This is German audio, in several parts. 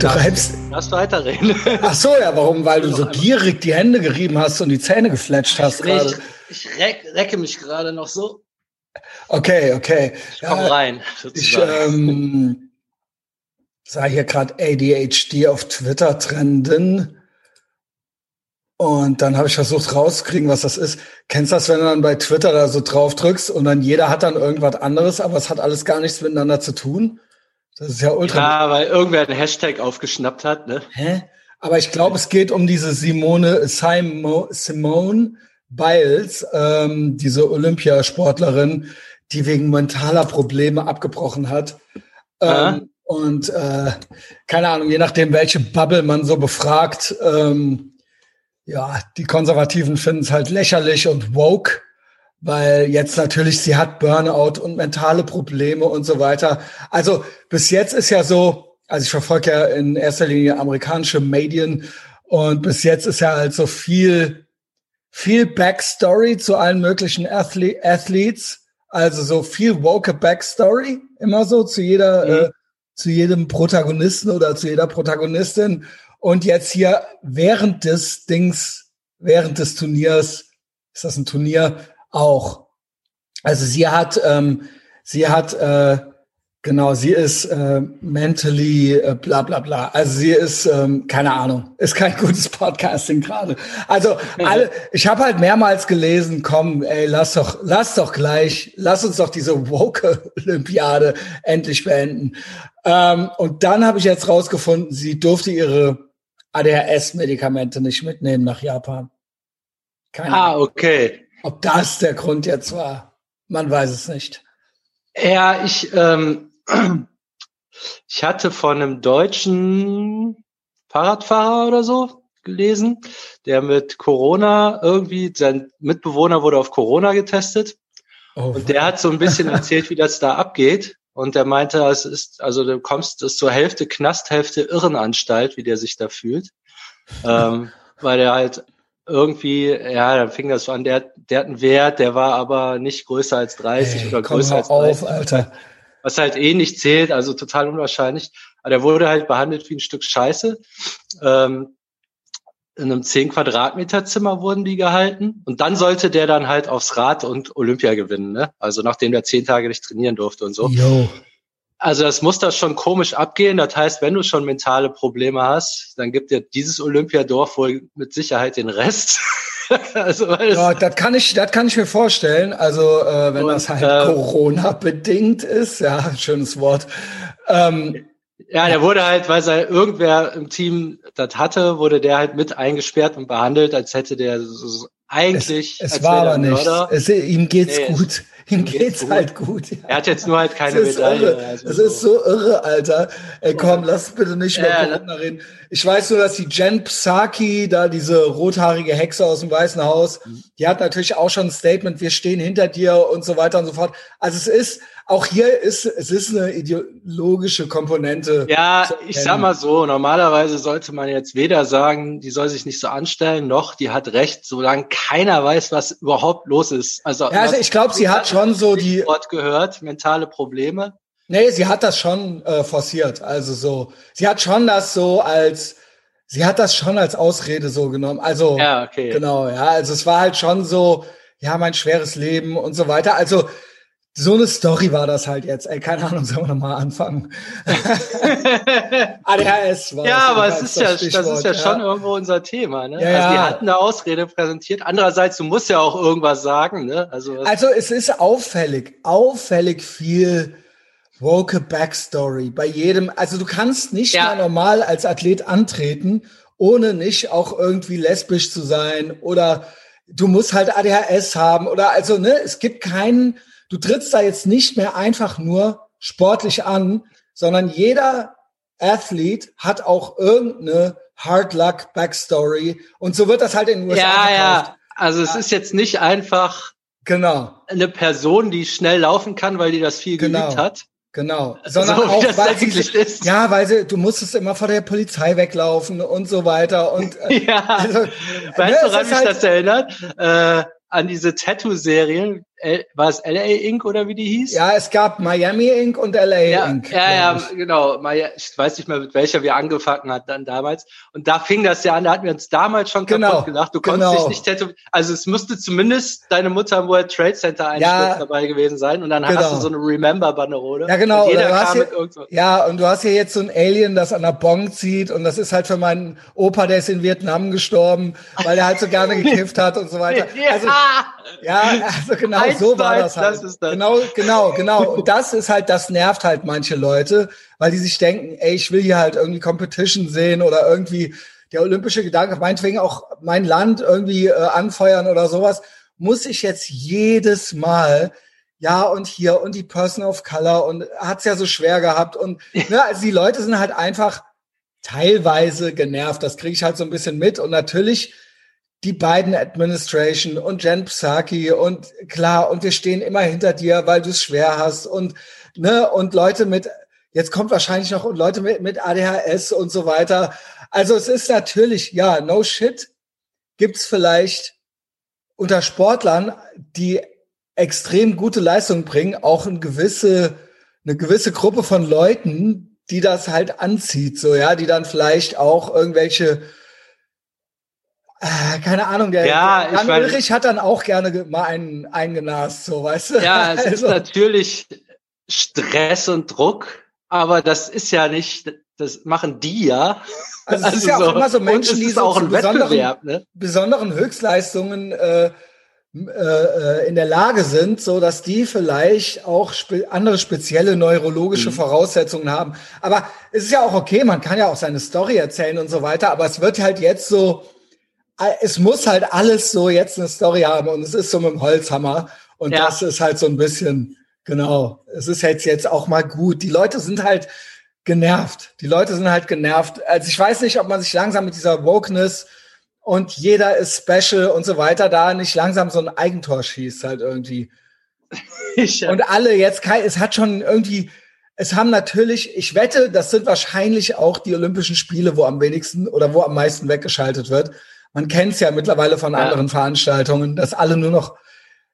Du reibst. Lass weiterreden. Ach so, ja, warum? Weil du so gierig die Hände gerieben hast und die Zähne gefletscht hast Ich, gerade. ich reck, recke mich gerade noch so. Okay, okay. Ich komm Ja, rein. Ich sozusagen. ähm, sah hier gerade ADHD auf Twitter trenden. Und dann habe ich versucht rauszukriegen, was das ist. Kennst du das, wenn du dann bei Twitter da so drauf drückst und dann jeder hat dann irgendwas anderes, aber es hat alles gar nichts miteinander zu tun? Das ist ja ultra. ja, weil irgendwer einen Hashtag aufgeschnappt hat, ne? Hä? Aber ich glaube, es geht um diese Simone Simo, Simone Biles, ähm, diese Olympiasportlerin, die wegen mentaler Probleme abgebrochen hat. Ähm, und äh, keine Ahnung, je nachdem, welche Bubble man so befragt, ähm, ja, die Konservativen finden es halt lächerlich und woke, weil jetzt natürlich sie hat Burnout und mentale Probleme und so weiter. Also bis jetzt ist ja so, also ich verfolge ja in erster Linie amerikanische Medien und bis jetzt ist ja halt so viel, viel Backstory zu allen möglichen Athle Athletes, also so viel woke Backstory, immer so zu jeder, Mhm. äh, zu jedem Protagonisten oder zu jeder Protagonistin. Und jetzt hier während des Dings, während des Turniers, ist das ein Turnier auch. Also sie hat, ähm, sie hat, äh, genau, sie ist äh, mentally äh, bla bla bla. Also sie ist, ähm, keine Ahnung, ist kein gutes Podcasting gerade. Also alle, ich habe halt mehrmals gelesen, komm, ey, lass doch, lass doch gleich, lass uns doch diese woke Olympiade endlich beenden. Ähm, und dann habe ich jetzt rausgefunden, sie durfte ihre ADHS-Medikamente nicht mitnehmen nach Japan. Keine Ah, okay. Ob das der Grund jetzt war, man weiß es nicht. Ja, ich, ähm, ich hatte von einem deutschen Fahrradfahrer oder so gelesen, der mit Corona irgendwie, sein Mitbewohner wurde auf Corona getestet Oh, und der hat so ein bisschen erzählt, wie das da abgeht. Und der meinte, es ist, also du kommst, ist zur Hälfte Knast, Hälfte Irrenanstalt, wie der sich da fühlt. ähm, weil der halt irgendwie, ja, dann fing das so an, der, der hat einen Wert, der war aber nicht größer als 30 ey, oder größer als 30 auf, Alter. was halt eh nicht zählt, also total unwahrscheinlich. Aber der wurde halt behandelt wie ein Stück Scheiße. Ähm, in einem 10 Quadratmeter Zimmer wurden die gehalten. Und dann sollte der dann halt aufs Rad und Olympia gewinnen, ne? Also nachdem der zehn Tage nicht trainieren durfte und so. Yo. Also das muss da schon komisch abgehen. Das heißt, wenn du schon mentale Probleme hast, dann gibt dir dieses Olympiadorf wohl mit Sicherheit den Rest. also weil es, Ja, das kann ich, das kann ich mir vorstellen. Also äh, wenn Und, das halt ähm, Corona bedingt ist, ja, schönes Wort. Ähm, Ja, der wurde halt, weil sei irgendwer im Team das hatte, wurde der halt mit eingesperrt und behandelt, als hätte der so, eigentlich. es als war aber nicht. Es, ihm geht's Nee, es- gut. Ihm geht's geht's gut. halt gut. Ja. Er hat jetzt nur halt keine ist Medaille. also so. ist so irre, Alter. Ey, komm, lass bitte nicht mehr Ja, Corona reden. Ich weiß nur, dass die Jen Psaki, da diese rothaarige Hexe aus dem Weißen Haus, Mhm. die hat natürlich auch schon ein Statement, wir stehen hinter dir und so weiter und so fort. Also es ist, auch hier ist, es ist eine ideologische Komponente. Ja, ich sag mal so, normalerweise sollte man jetzt weder sagen, die soll sich nicht so anstellen, noch die hat recht, solange keiner weiß, was überhaupt los ist. Also, Ja, also ich glaube, sie hat schon so die, Wort gehört, mentale Probleme. Nee, sie hat das schon äh, forciert. Also so, sie hat schon das so als, sie hat das schon als Ausrede so genommen. Also Ja, okay. genau, ja. Also es war halt schon so, ja, mein schweres Leben und so weiter. Also so eine Story war das halt jetzt. Ey, keine Ahnung, sollen wir nochmal anfangen? ADHS war Ja, aber es ist ja, das ist ja schon irgendwo unser Thema, ne? Ja, also die ja. hatten eine Ausrede präsentiert. Andererseits, du musst ja auch irgendwas sagen, ne? Also, Also es ist auffällig, auffällig viel woke Backstory bei jedem. Also du kannst nicht Ja. mehr normal als Athlet antreten, ohne nicht auch irgendwie lesbisch zu sein oder du musst halt ADHS haben oder also ne, es gibt keinen. Du trittst da jetzt nicht mehr einfach nur sportlich an, sondern jeder Athlet hat auch irgendeine Hard Luck Backstory und so wird das halt in den USA ja, verkauft. ja. Also es ist jetzt nicht einfach Genau. eine Person, die schnell laufen kann, weil die das viel Genau. geübt hat. Genau, sondern So auch, weil sie, ist. ja, weil sie, du musstest immer vor der Polizei weglaufen und so weiter und äh, Ja. also, weißt ne, du, es woran mich halt- das erinnert? Äh, an diese Tattoo-Serien. L, war es LA Inc. oder wie die hieß? Ja, es gab Miami Inc. und LA ja, Inc. Ja, ja, genau. Ich weiß nicht mehr, mit welcher wir angefangen hat dann damals. Und da fing das ja an, da hatten wir uns damals schon genau, kaputt gelacht. Du konntest genau. dich nicht tätowieren. Also es musste zumindest deine Mutter im World Trade Center Einsturz ja, dabei gewesen sein. Und dann genau. hast du so eine Remember-Banderole. Ja, genau. Und jeder kam hier, mit irgendwas. Ja, und du hast hier jetzt so ein Alien, das an der Bong zieht. Und das ist halt für meinen Opa, der ist in Vietnam gestorben, weil er halt so gerne gekifft hat und so weiter. ja. Also, ja, also genau Eins so war das halt. Das ist das. Genau, genau, genau. Und das ist halt, das nervt halt manche Leute, weil die sich denken, ey, ich will hier halt irgendwie Competition sehen oder irgendwie der olympische Gedanke, meinetwegen auch mein Land irgendwie äh, anfeuern oder sowas, muss ich jetzt jedes Mal ja und hier und die Person of Color und hat's ja so schwer gehabt und ne, also die Leute sind halt einfach teilweise genervt. Das kriege ich halt so ein bisschen mit und natürlich die beiden Administration und Jen Psaki und klar, und wir stehen immer hinter dir, weil du es schwer hast und, ne, und Leute mit, jetzt kommt wahrscheinlich noch Leute mit, mit ADHS und so weiter. Also es ist natürlich, ja, no shit, gibt's vielleicht unter Sportlern, die extrem gute Leistung bringen, auch eine gewisse, eine gewisse Gruppe von Leuten, die das halt anzieht, so, ja, die dann vielleicht auch irgendwelche keine Ahnung, der, ja, der Jan mein, Ulrich hat dann auch gerne mal einen eingenast, so weißt du. Ja, es also. ist natürlich Stress und Druck, aber das ist ja nicht, das machen die ja. Also es also ist ja auch immer so Menschen, die so auch ein besonderen, ne? besonderen Höchstleistungen äh, äh, in der Lage sind, so dass die vielleicht auch spe andere spezielle neurologische mhm. Voraussetzungen haben. Aber es ist ja auch okay, man kann ja auch seine Story erzählen und so weiter, aber es wird halt jetzt so, es muss halt alles so jetzt eine Story haben und es ist so mit dem Holzhammer und ja. das ist halt so ein bisschen, genau, es ist jetzt jetzt auch mal gut. Die Leute sind halt genervt. Die Leute sind halt genervt. Also ich weiß nicht, ob man sich langsam mit dieser Wokeness und jeder ist special und so weiter da nicht langsam so ein Eigentor schießt halt irgendwie. Und alle jetzt, es hat schon irgendwie, es haben natürlich, ich wette, das sind wahrscheinlich auch die Olympischen Spiele, wo am wenigsten oder wo am meisten weggeschaltet wird man kennt es ja mittlerweile von ja. anderen Veranstaltungen, dass alle nur noch,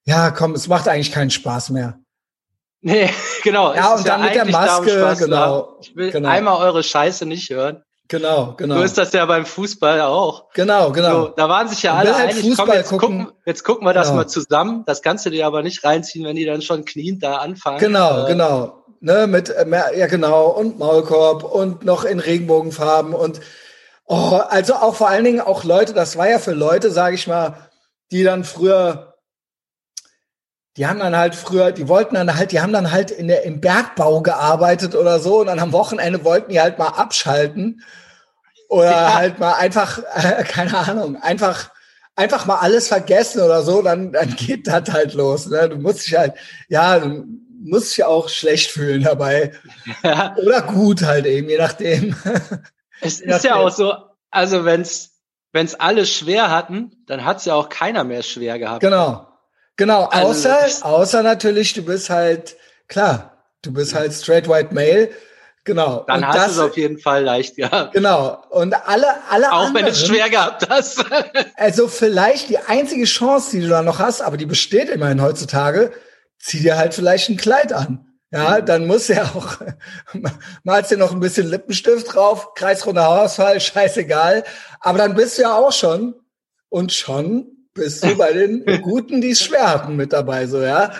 ja, komm, es macht eigentlich keinen Spaß mehr. Nee, genau. Ja, und dann ja mit der Maske, genau. Ich will genau. einmal eure Scheiße nicht hören. Genau, genau. So ist das ja beim Fußball auch. Genau, genau. So, da waren sich ja alle halt einig, komm, jetzt gucken. gucken, jetzt gucken wir das genau. mal zusammen. Das kannst du dir aber nicht reinziehen, wenn die dann schon kniend da anfangen. Genau, äh, genau. Ne, mit, äh, ja genau, und Maulkorb und noch in Regenbogenfarben und Oh, also auch vor allen Dingen auch Leute, das war ja für Leute, sage ich mal, die dann früher, die haben dann halt früher, die wollten dann halt, die haben dann halt in der, im Bergbau gearbeitet oder so und dann am Wochenende wollten die halt mal abschalten oder ja. halt mal einfach, äh, keine Ahnung, einfach einfach mal alles vergessen oder so, dann, dann geht das halt los. Ne? Du musst dich halt, ja, du musst dich auch schlecht fühlen dabei. Ja. Oder gut halt eben, je nachdem. Es ist ja auch so, also wenn's wenn's alle schwer hatten, dann hat's ja auch keiner mehr schwer gehabt. Genau. Genau, Also außer, außer natürlich, du bist halt, klar, du bist halt straight white male. Genau. Dann Und hast das, es auf jeden Fall leicht gehabt. Genau. Und alle, alle Auch anderen, wenn es schwer gehabt hast. Also vielleicht die einzige Chance, die du da noch hast, aber die besteht immerhin heutzutage, zieh dir halt vielleicht ein Kleid an. Ja, dann muss ja auch, malst dir noch ein bisschen Lippenstift drauf, kreisrunder Haarausfall, scheißegal. Aber dann bist du ja auch schon, und schon bist du bei den Guten, die es schwer hatten mit dabei, so, ja.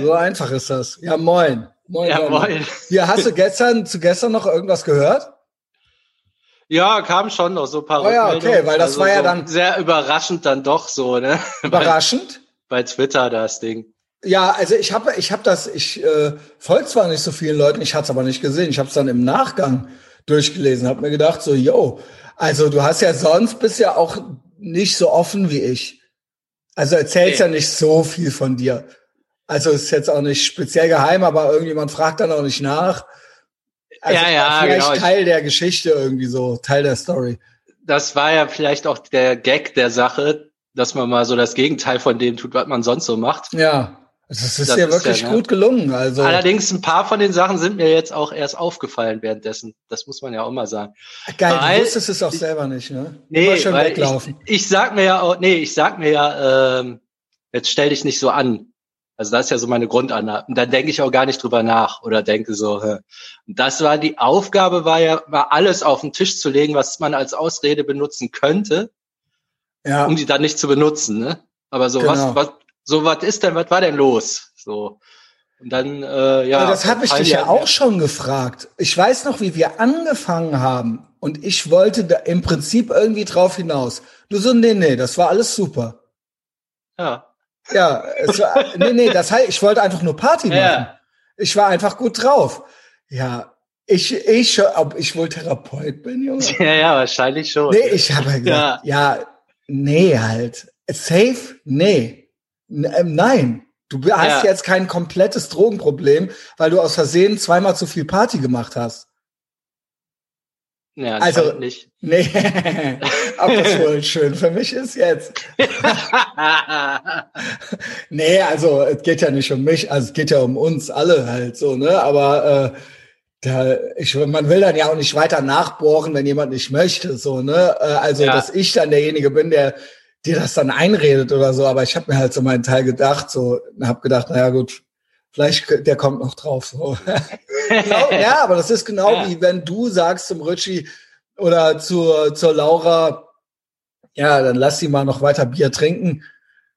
So einfach ist das. Ja, moin. Moin. ja, moin. moin. Ja, hast du gestern, zu gestern noch irgendwas gehört? Ja, kam schon noch so ein paar Oh ja, okay, weil das also war ja so dann- sehr überraschend dann doch so, ne? Überraschend. Bei Twitter das Ding. Ja, also ich habe ich hab das, ich äh, folge zwar nicht so vielen Leuten, ich hatte es aber nicht gesehen. Ich habe es dann im Nachgang durchgelesen, habe mir gedacht, so, yo, also du hast ja sonst bist ja auch nicht so offen wie ich. Also erzählst Nee. ja nicht so viel von dir. Also ist jetzt auch nicht speziell geheim, aber irgendjemand fragt dann auch nicht nach. Also Ja, ja, vielleicht genau. Teil der Geschichte irgendwie so, Teil der Story. Das war ja vielleicht auch der Gag der Sache, dass man mal so das Gegenteil von dem tut, was man sonst so macht. Ja, das ist Das ja ist wirklich ja, ne? gut gelungen. Also Allerdings ein paar von den Sachen sind mir jetzt auch erst aufgefallen währenddessen. Das muss man ja auch mal sagen. geil, weil- du wusstest es auch selber nicht, ne? Nee, Immer schön weglaufen. ich, ich sag mir ja auch, nee, ich sag mir ja, ähm, jetzt stell dich nicht so an. Also das ist ja so meine Grundannahme. Und dann denke ich auch gar nicht drüber nach oder denke so, hä. das war die Aufgabe, war ja, war alles auf den Tisch zu legen, was man als Ausrede benutzen könnte, ja. um die dann nicht zu benutzen. Ne? Aber so genau. was, was, so was ist denn, was war denn los? So. Und dann, äh, ja. Aber das habe ich dich ja auch schon gefragt. Ich weiß noch, wie wir angefangen haben. Und ich wollte da im Prinzip irgendwie drauf hinaus. Du so, nee, nee, das war alles super. Ja. Ja, es war, nee, nee, das heißt, ich wollte einfach nur Party machen. Ja. Ich war einfach gut drauf. Ja, ich, ich, ob ich wohl Therapeut bin, Junge? Ja, ja, wahrscheinlich schon. Nee, ich habe gesagt, ja. ja, nee, halt. Safe? Nee. Ähm, nein. Du hast ja. jetzt kein komplettes Drogenproblem, weil du aus Versehen zweimal zu viel Party gemacht hast. Ja, also nicht. Nee, ob das wohl schön für mich ist jetzt. nee, also es geht ja nicht um mich, also es geht ja um uns alle halt so, ne? Aber äh, da, ich, man will dann ja auch nicht weiter nachbohren, wenn jemand nicht möchte, so, ne? Äh, also, ja. dass ich dann derjenige bin, der dir das dann einredet oder so. Aber ich habe mir halt so meinen Teil gedacht, so, habe gedacht, naja gut, vielleicht der kommt noch drauf. So. genau, ja, aber das ist genau ja. wie wenn du sagst zum Ritschi oder zur, zur Laura, ja, dann lass sie mal noch weiter Bier trinken.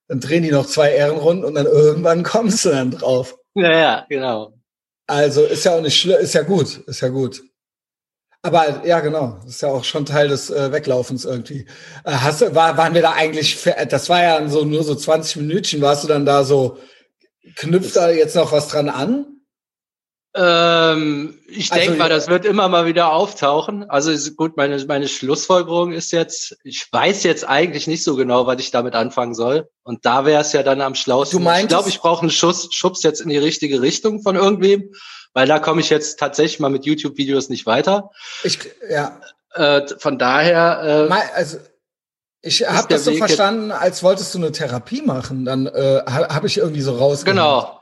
Dann drehen die noch zwei Ehrenrunden und dann irgendwann kommst du dann drauf. Ja, ja, genau. Also ist ja auch nicht schlimm, ist ja gut, ist ja gut. Aber ja, genau, das ist ja auch schon Teil des äh, Weglaufens irgendwie. Äh, hast du, war, waren wir da eigentlich, für, das war ja so nur so 20 Minütchen, warst du dann da so Knüpft da jetzt noch was dran an? Ähm, ich also, denke mal, das wird immer mal wieder auftauchen. Also gut, meine, meine Schlussfolgerung ist jetzt, ich weiß jetzt eigentlich nicht so genau, was ich damit anfangen soll. Und da wäre es ja dann am schlausten. Du meinst, ich glaube, ich brauche einen Schuss, Schubs jetzt in die richtige Richtung von irgendwem, weil da komme ich jetzt tatsächlich mal mit YouTube-Videos nicht weiter. Ich, ja. Äh, von daher. Äh, also ich habe das so Weg verstanden, als wolltest du eine Therapie machen. Dann äh, habe ich irgendwie so rausgehört. Genau.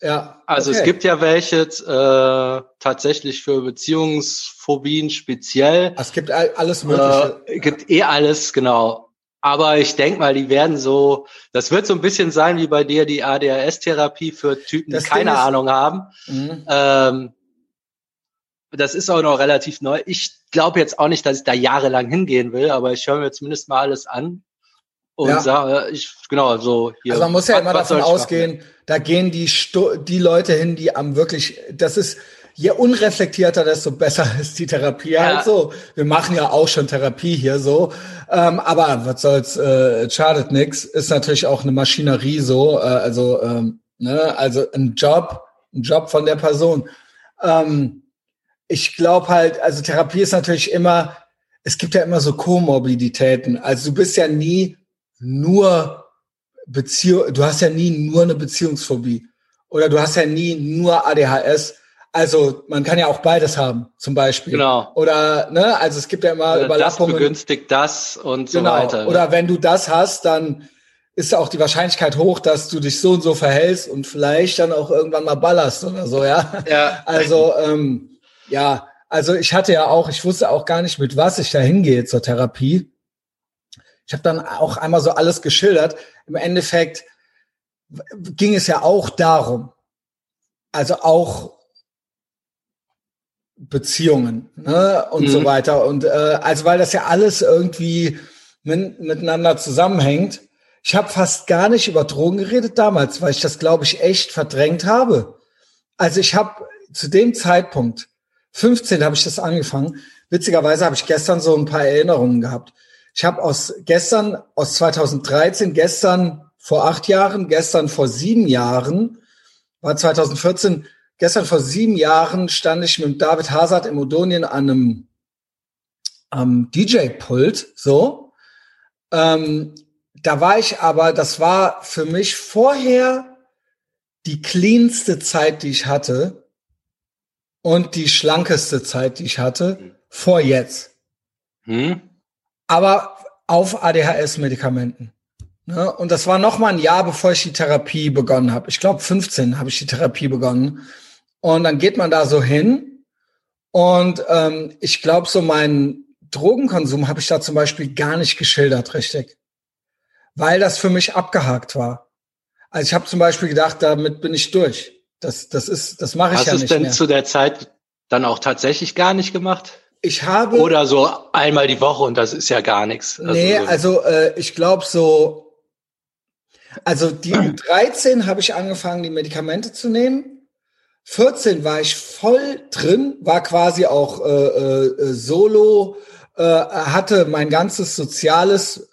Ja. Also okay. es gibt ja welche äh, tatsächlich für Beziehungsphobien speziell. Es gibt alles Mögliche. Äh, gibt eh alles, genau. Aber ich denke mal, die werden so, das wird so ein bisschen sein wie bei dir die ADHS-Therapie für Typen, das die keine Ahnung haben. Mhm. Ähm, das ist auch noch relativ neu. Ich glaube jetzt auch nicht, dass ich da jahrelang hingehen will, aber ich höre mir zumindest mal alles an und ja. sage, ich, genau, so hier. Also man muss ja immer davon ausgehen, machen? da gehen die, Sto die Leute hin, die am wirklich, das ist, je unreflektierter, desto besser ist die Therapie ja. halt so. Wir machen ja auch schon Therapie hier so. Ähm, aber was soll's, äh, schadet nix. Ist natürlich auch eine Maschinerie so. Äh, also, ähm, ne, also ein Job, ein Job von der Person. Ähm, ich glaube halt, also Therapie ist natürlich immer, es gibt ja immer so Komorbiditäten. Also du bist ja nie nur Beziehung, du hast ja nie nur eine Beziehungsphobie oder du hast ja nie nur ADHS. Also man kann ja auch beides haben, zum Beispiel. Genau. Oder ne, also es gibt ja immer oder Überlappungen. Das begünstigt das und genau. so weiter. Ne? Oder wenn du das hast, dann ist auch die Wahrscheinlichkeit hoch, dass du dich so und so verhältst und vielleicht dann auch irgendwann mal ballerst oder so, ja. Ja. Also ähm, ja, also ich hatte ja auch, ich wusste auch gar nicht, mit was ich da hingehe zur Therapie. Ich habe dann auch einmal so alles geschildert. Im Endeffekt ging es ja auch darum, also auch Beziehungen ne, und mhm. so weiter. Und äh, also weil das ja alles irgendwie mit, miteinander zusammenhängt. Ich habe fast gar nicht über Drogen geredet damals, weil ich das, glaube ich, echt verdrängt habe. Also ich habe zu dem Zeitpunkt 15 habe ich das angefangen. Witzigerweise habe ich gestern so ein paar Erinnerungen gehabt. Ich habe aus gestern, aus 2013, gestern vor acht Jahren, gestern vor sieben Jahren, war 2014, gestern vor sieben Jahren stand ich mit David Hazard im Odonien an einem am DJ-Pult, so. Ähm, da war ich aber, das war für mich vorher die cleanste Zeit, die ich hatte und die schlankeste Zeit, die ich hatte, vor jetzt. Hm? Aber auf ADHS-Medikamenten. Ne? Und das war noch mal ein Jahr, bevor ich die Therapie begonnen habe. Ich glaube, 15 habe ich die Therapie begonnen. Und dann geht man da so hin. Und ähm, ich glaube, so meinen Drogenkonsum habe ich da zum Beispiel gar nicht geschildert, richtig. Weil das für mich abgehakt war. Also ich habe zum Beispiel gedacht, damit bin ich durch. Das, das ist, das mache ich Hast ja du es nicht denn mehr. zu der Zeit dann auch tatsächlich gar nicht gemacht? Ich habe Oder so einmal die Woche und das ist ja gar nichts. Also nee, so- also äh, ich glaube so, also die 13 habe ich angefangen, die Medikamente zu nehmen. 14 war ich voll drin, war quasi auch äh, äh, solo, äh, hatte mein ganzes soziales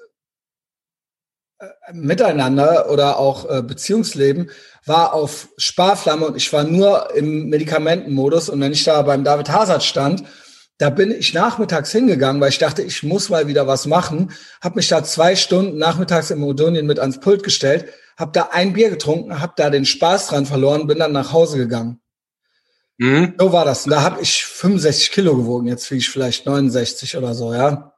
äh, Miteinander oder auch äh, Beziehungsleben war auf Sparflamme und ich war nur im Medikamentenmodus und wenn ich da beim David Hazard stand, da bin ich nachmittags hingegangen, weil ich dachte, ich muss mal wieder was machen, habe mich da zwei Stunden nachmittags im Modonien mit ans Pult gestellt, habe da ein Bier getrunken, habe da den Spaß dran verloren, bin dann nach Hause gegangen. Mhm. So war das. Und da habe ich 65 Kilo gewogen. Jetzt wiege ich vielleicht 69 oder so, ja.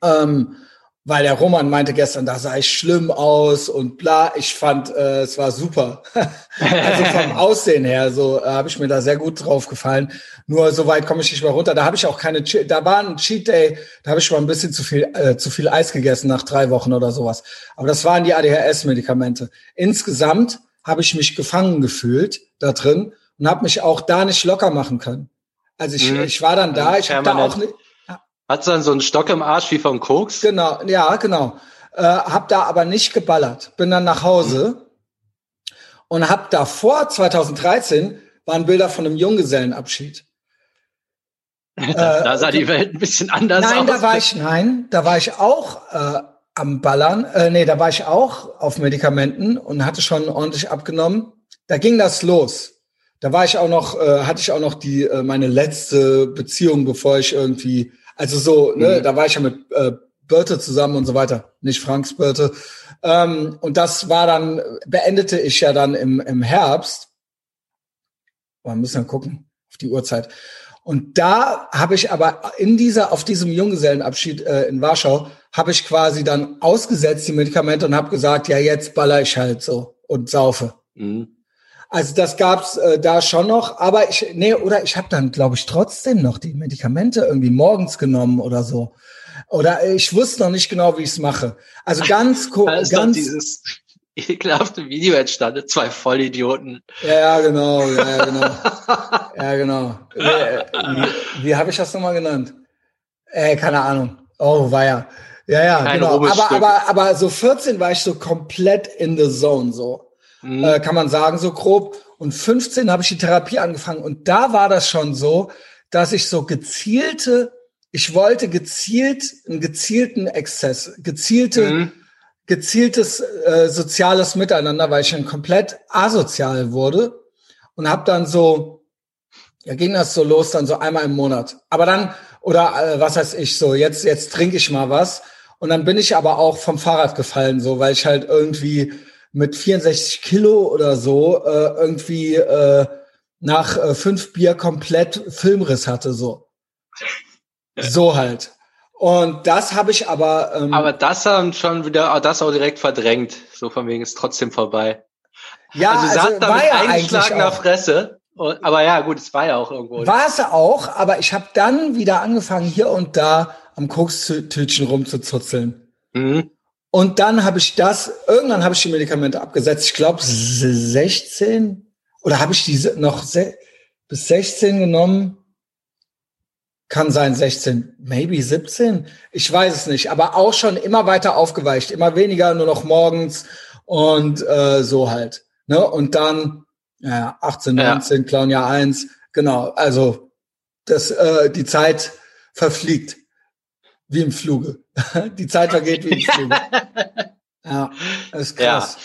Ähm, weil der Roman meinte gestern, da sah ich schlimm aus und bla. Ich fand, äh, es war super. also vom Aussehen her, so äh, habe ich mir da sehr gut drauf gefallen. Nur so weit komme ich nicht mehr runter. Da habe ich auch keine, Che- da war ein Cheat Day, da habe ich schon ein bisschen zu viel, äh, zu viel Eis gegessen nach drei Wochen oder sowas. Aber das waren die ADHS-Medikamente. Insgesamt habe ich mich gefangen gefühlt da drin und habe mich auch da nicht locker machen können. Also ich, Mhm. ich war dann da, ich habe da auch nicht, Hat's dann so einen Stock im Arsch wie vom Koks? Genau, ja, genau. Äh, hab da aber nicht geballert. Bin dann nach Hause und hab davor, 2013, waren Bilder von einem Junggesellenabschied. Da, da sah die Welt ein bisschen anders Nein, aus. da war ich, nein, da war ich auch äh, am Ballern. Äh, nee, da war ich auch auf Medikamenten und hatte schon ordentlich abgenommen. Da ging das los. Da war ich auch noch, äh, hatte ich auch noch die äh, meine letzte Beziehung, bevor ich irgendwie, also so, ne, Mhm. da war ich ja mit äh, Birte zusammen und so weiter, nicht Franks Birte. Ähm, und das war dann, beendete ich ja dann im, im Herbst. Wir müssen dann gucken auf die Uhrzeit. Und da habe ich aber in dieser, auf diesem Junggesellenabschied äh, in Warschau, habe ich quasi dann ausgesetzt die Medikamente und habe gesagt, ja, jetzt baller ich halt so und saufe. Mhm. Also das gab's äh, da schon noch, aber ich, nee, oder ich habe dann, glaube ich, trotzdem noch die Medikamente irgendwie morgens genommen oder so. Oder ich wusste noch nicht genau, wie ich es mache. Also ganz, doch ganz, dieses ekelhafte Video entstanden, zwei Vollidioten. ja, ja, genau, ja, ja, genau. Ja, genau. Wie, äh, wie, wie habe ich das nochmal genannt? Äh, keine Ahnung. Oh, war ja. Ja, ja, Kein genau. Aber, aber, aber so 14 war ich so komplett in the zone, so. Mhm. Äh, kann man sagen, so grob. Und 15 habe ich die Therapie angefangen. Und da war das schon so, dass ich so gezielte, ich wollte gezielt, einen gezielten Exzess, gezielte, Mhm. gezieltes äh, soziales Miteinander, weil ich schon komplett asozial wurde und habe dann so, ja ging das so los, dann so einmal im Monat. Aber dann, oder äh, was heißt ich, so jetzt, jetzt trinke ich mal was. Und dann bin ich aber auch vom Fahrrad gefallen, so, weil ich halt irgendwie mit 64 Kilo oder so äh, irgendwie äh, nach äh, fünf Bier komplett Filmriss hatte, so. So halt. Und das habe ich aber, ähm, Aber das haben schon wieder, das auch direkt verdrängt. So von wegen ist trotzdem vorbei. ja, also, also, da war ja eigentlich eingeschlagener auch. Fresse. Und, aber ja, gut, es war ja auch irgendwo. War es auch, aber ich habe dann wieder angefangen, hier und da am Kokstütchen rumzuzuzeln. Mhm. Und dann habe ich das, irgendwann habe ich die Medikamente abgesetzt. Ich glaube 16 oder habe ich diese noch bis 16 genommen? Kann sein 16, maybe 17. Ich weiß es nicht, aber auch schon immer weiter aufgeweicht, immer weniger, nur noch morgens und äh, so halt. Ne? Und dann ja, 18, Ja. 19, Clown Jahr 1, genau. Also das, äh, die Zeit verfliegt wie im Fluge. die Zeit vergeht wie im Fluge. Ja, das ist krass.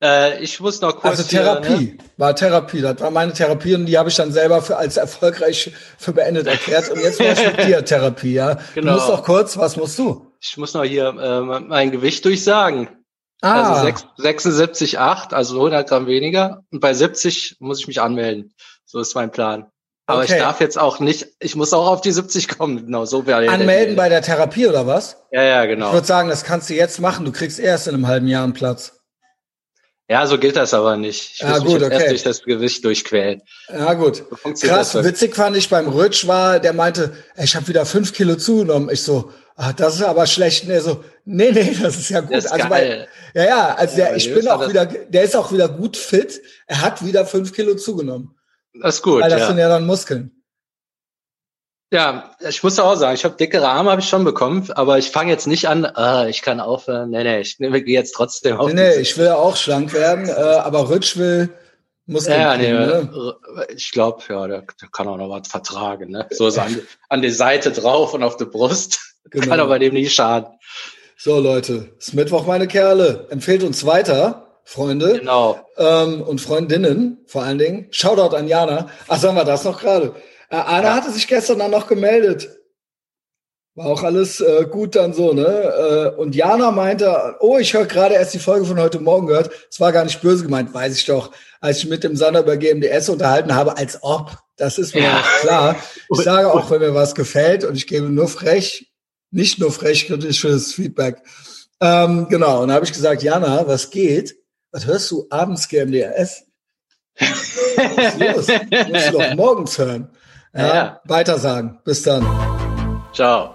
Äh, ich muss noch kurz. Also hier, Therapie ne? war Therapie. Das war meine Therapie und die habe ich dann selber für, als erfolgreich für beendet erklärt. Und jetzt mache ich mit dir Therapie, ja. Genau. Du musst doch kurz, was musst du? Ich muss noch hier äh, mein Gewicht durchsagen. Ah, Also sechs- 76,8, also 100 Gramm weniger. Und bei 70 muss ich mich anmelden. So ist mein Plan. Aber Okay. ich darf jetzt auch nicht, ich muss auch auf die 70 kommen. Genau, so wäre anmelden bei der Therapie oder was? Ja, ja, Ich genau. würde sagen, das kannst du jetzt machen. Du kriegst erst in einem halben Jahr einen Platz. Ja, so gilt das aber nicht. Ich Ah, muss mich gut, erst okay. durch das Gewicht durchquälen. Ja, gut. So Krass, witzig fand ich beim Rutsch war, der meinte, ey, ich habe wieder fünf Kilo zugenommen. Ich so, ach, das ist aber schlecht. Nee, so, nee, nee, das ist ja gut. Ist also. Bei, ja, ja, also Ja, der, ich bin auch wieder, der ist auch wieder gut fit. Er hat wieder fünf Kilo zugenommen. Das ist gut, weil das ja. sind ja dann Muskeln. Ja, ich muss auch sagen, ich habe dickere Arme habe ich schon bekommen, aber ich fange jetzt nicht an, ah, ich kann aufhören. Nee, nee, ich gehe jetzt trotzdem auf. Nee, nee, ich will ja auch schlank werden, äh, aber Rutsch will Muskeln ja, nee, kriegen, ne? ich glaube, ja, der, der kann auch noch was vertragen. Ne? So ist an, an die Seite drauf und auf der Brust. Genau. Kann aber dem nie schaden. So, Leute, ist Mittwoch, meine Kerle. Empfehlt uns weiter, Freunde. Genau. ähm, und Freundinnen vor allen Dingen. Shoutout an Jana. Ach, sagen wir das noch gerade. Äh, Anna Ja. hatte sich gestern dann noch gemeldet. War auch alles äh, gut dann so, ne? Äh, und Jana meinte, oh, ich höre gerade erst die Folge von heute Morgen gehört. Es war gar nicht böse gemeint, weiß ich doch. Als ich mit dem Sander über GMDS unterhalten habe, als ob. Das ist mir Ja. auch klar. Ich sage auch, wenn mir was gefällt und ich gebe nur frech, nicht nur frech kritisches Feedback. Ähm, genau. Und da habe ich gesagt, Jana, was geht? Was hörst du abends GMDS? Was ist los? Musst du doch morgens hören. Ja, Ja. Weiter sagen. Bis dann. Ciao.